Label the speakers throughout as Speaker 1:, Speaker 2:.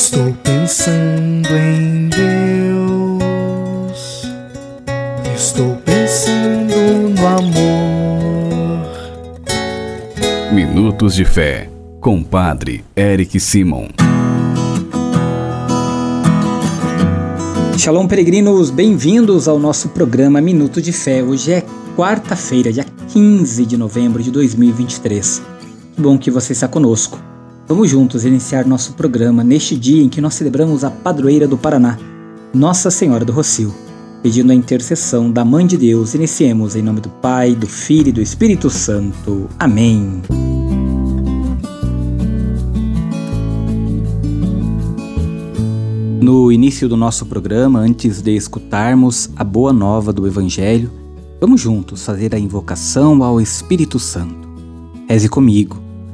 Speaker 1: Estou pensando em Deus. Estou pensando no amor.
Speaker 2: Minutos de Fé, com Padre Eric Simon.
Speaker 3: Shalom, peregrinos, bem-vindos ao nosso programa Minuto de Fé. Hoje é quarta-feira, dia 15 de novembro de 2023. Que bom que você está conosco. Vamos juntos iniciar nosso programa neste dia em que nós celebramos a padroeira do Paraná, Nossa Senhora do Rocio. Pedindo a intercessão da Mãe de Deus, iniciemos em nome do Pai, do Filho e do Espírito Santo. Amém. No início do nosso programa, antes de escutarmos a boa nova do Evangelho, vamos juntos fazer a invocação ao Espírito Santo. Reze comigo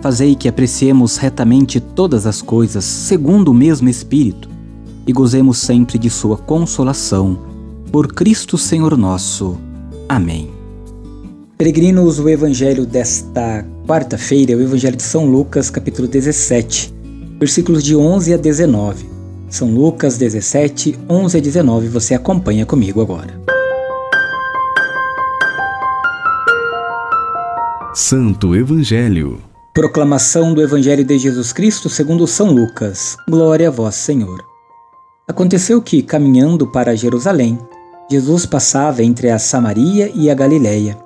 Speaker 3: Fazei que apreciemos retamente todas as coisas segundo o mesmo Espírito e gozemos sempre de Sua consolação. Por Cristo Senhor nosso. Amém. Peregrinos, o Evangelho desta quarta-feira é o Evangelho de São Lucas, capítulo 17, versículos de 11 a 19. São Lucas 17, 11 a 19. Você acompanha comigo agora.
Speaker 2: Santo Evangelho
Speaker 3: Proclamação do Evangelho de Jesus Cristo segundo São Lucas. Glória a vós, Senhor. Aconteceu que, caminhando para Jerusalém, Jesus passava entre a Samaria e a Galiléia.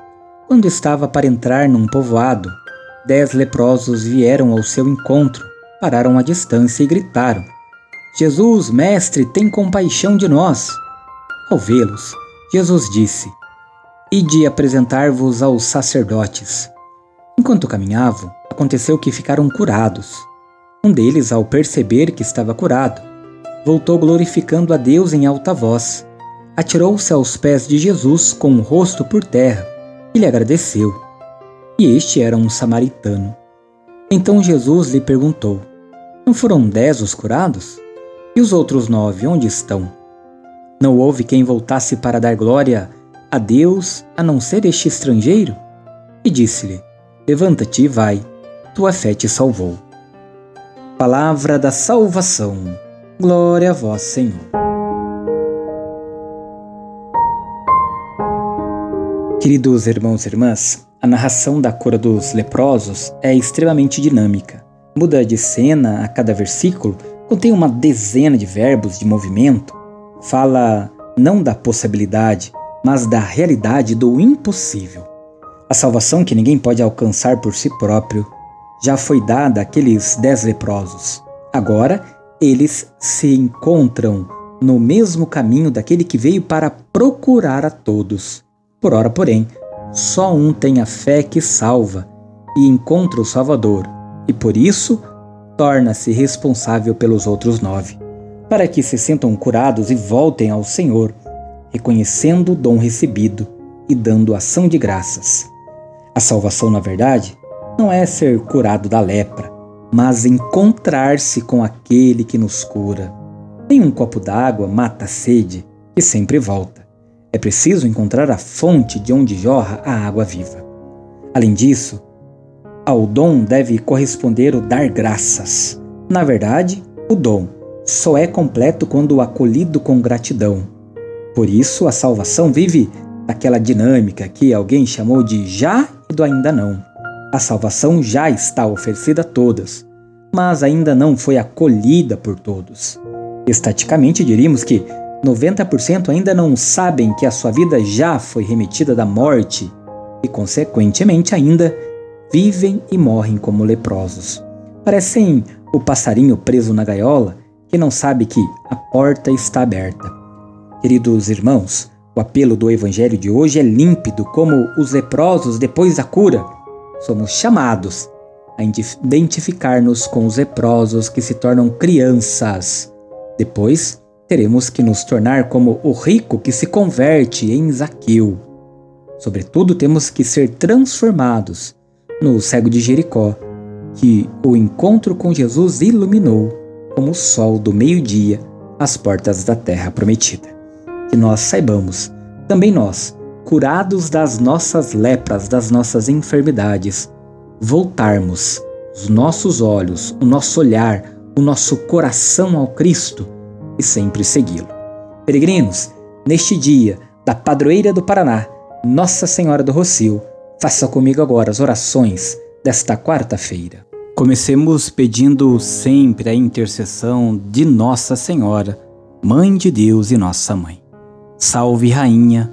Speaker 3: Quando estava para entrar num povoado, dez leprosos vieram ao seu encontro, pararam à distância e gritaram: Jesus, mestre, tem compaixão de nós. Ao vê-los, Jesus disse: Ide apresentar-vos aos sacerdotes. Enquanto caminhavam, aconteceu que ficaram curados. Um deles, ao perceber que estava curado, voltou glorificando a Deus em alta voz. Atirou-se aos pés de Jesus com o rosto por terra e lhe agradeceu. E este era um samaritano. Então Jesus lhe perguntou: Não foram dez os curados? E os outros nove, onde estão? Não houve quem voltasse para dar glória a Deus a não ser este estrangeiro? E disse-lhe: Levanta-te e vai, tua fé te salvou. Palavra da salvação. Glória a vós, Senhor. Queridos irmãos e irmãs, a narração da cura dos leprosos é extremamente dinâmica. Muda de cena a cada versículo, contém uma dezena de verbos de movimento, fala não da possibilidade, mas da realidade do impossível. A salvação que ninguém pode alcançar por si próprio já foi dada àqueles dez leprosos. Agora, eles se encontram no mesmo caminho daquele que veio para procurar a todos. Por ora, porém, só um tem a fé que salva e encontra o Salvador, e por isso torna-se responsável pelos outros nove, para que se sintam curados e voltem ao Senhor, reconhecendo o dom recebido e dando ação de graças. A salvação, na verdade, não é ser curado da lepra, mas encontrar-se com aquele que nos cura. Nem um copo d'água mata a sede, que sempre volta. É preciso encontrar a fonte de onde jorra a água viva. Além disso, ao dom deve corresponder o dar graças. Na verdade, o dom só é completo quando acolhido com gratidão. Por isso, a salvação vive aquela dinâmica que alguém chamou de já e do ainda não. A salvação já está oferecida a todas, mas ainda não foi acolhida por todos. Estaticamente, diríamos que 90% ainda não sabem que a sua vida já foi remetida da morte e, consequentemente, ainda vivem e morrem como leprosos. Parecem o passarinho preso na gaiola que não sabe que a porta está aberta. Queridos irmãos, o apelo do Evangelho de hoje é límpido, como os leprosos depois da cura. Somos chamados a identificar-nos com os leprosos que se tornam crianças. Depois, teremos que nos tornar como o rico que se converte em Zaqueu. Sobretudo, temos que ser transformados no cego de Jericó, que o encontro com Jesus iluminou como o sol do meio-dia as portas da terra prometida. Que nós saibamos, também nós, curados das nossas lepras, das nossas enfermidades, voltarmos os nossos olhos, o nosso olhar, o nosso coração ao Cristo e sempre segui-lo. Peregrinos, neste dia da padroeira do Paraná, Nossa Senhora do Rocio, faça comigo agora as orações desta quarta-feira. Comecemos pedindo sempre a intercessão de Nossa Senhora, Mãe de Deus e Nossa Mãe. Salve, Rainha,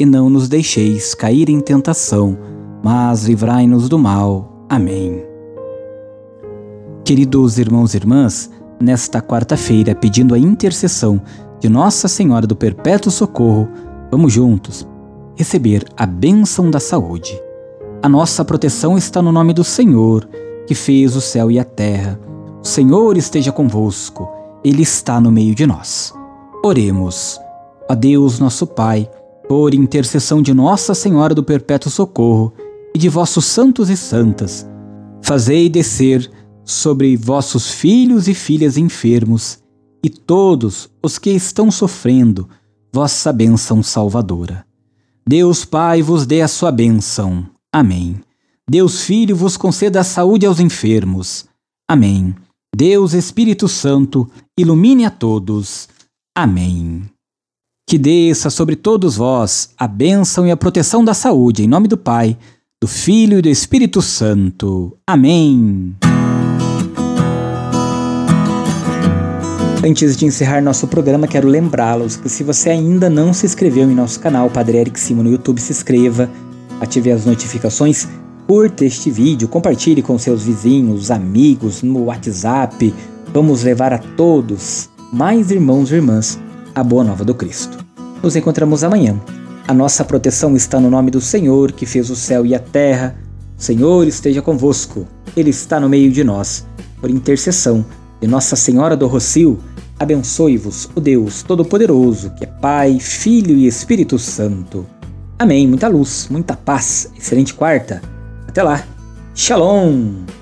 Speaker 3: E não nos deixeis cair em tentação, mas livrai-nos do mal. Amém. Queridos irmãos e irmãs, nesta quarta-feira, pedindo a intercessão de Nossa Senhora do Perpétuo Socorro, vamos juntos receber a bênção da saúde. A nossa proteção está no nome do Senhor, que fez o céu e a terra. O Senhor esteja convosco, Ele está no meio de nós. Oremos. A Deus, nosso Pai, por intercessão de Nossa Senhora do Perpétuo Socorro e de vossos santos e santas, fazei descer sobre vossos filhos e filhas enfermos e todos os que estão sofrendo vossa bênção salvadora. Deus Pai vos dê a sua bênção. Amém. Deus Filho vos conceda a saúde aos enfermos. Amém. Deus Espírito Santo ilumine a todos. Amém. Que desça sobre todos vós a bênção e a proteção da saúde, em nome do Pai, do Filho e do Espírito Santo. Amém. Antes de encerrar nosso programa, quero lembrá-los que se você ainda não se inscreveu em nosso canal Padre Eric Simo no YouTube, se inscreva, ative as notificações, curta este vídeo, compartilhe com seus vizinhos, amigos, no WhatsApp. Vamos levar a todos, mais irmãos e irmãs, a boa nova do Cristo. Nos encontramos amanhã. A nossa proteção está no nome do Senhor, que fez o céu e a terra. O Senhor esteja convosco. Ele está no meio de nós. Por intercessão de Nossa Senhora do Rocio, abençoe-vos o Deus Todo-Poderoso, que é Pai, Filho e Espírito Santo. Amém. Muita luz, muita paz. Excelente quarta. Até lá. Shalom.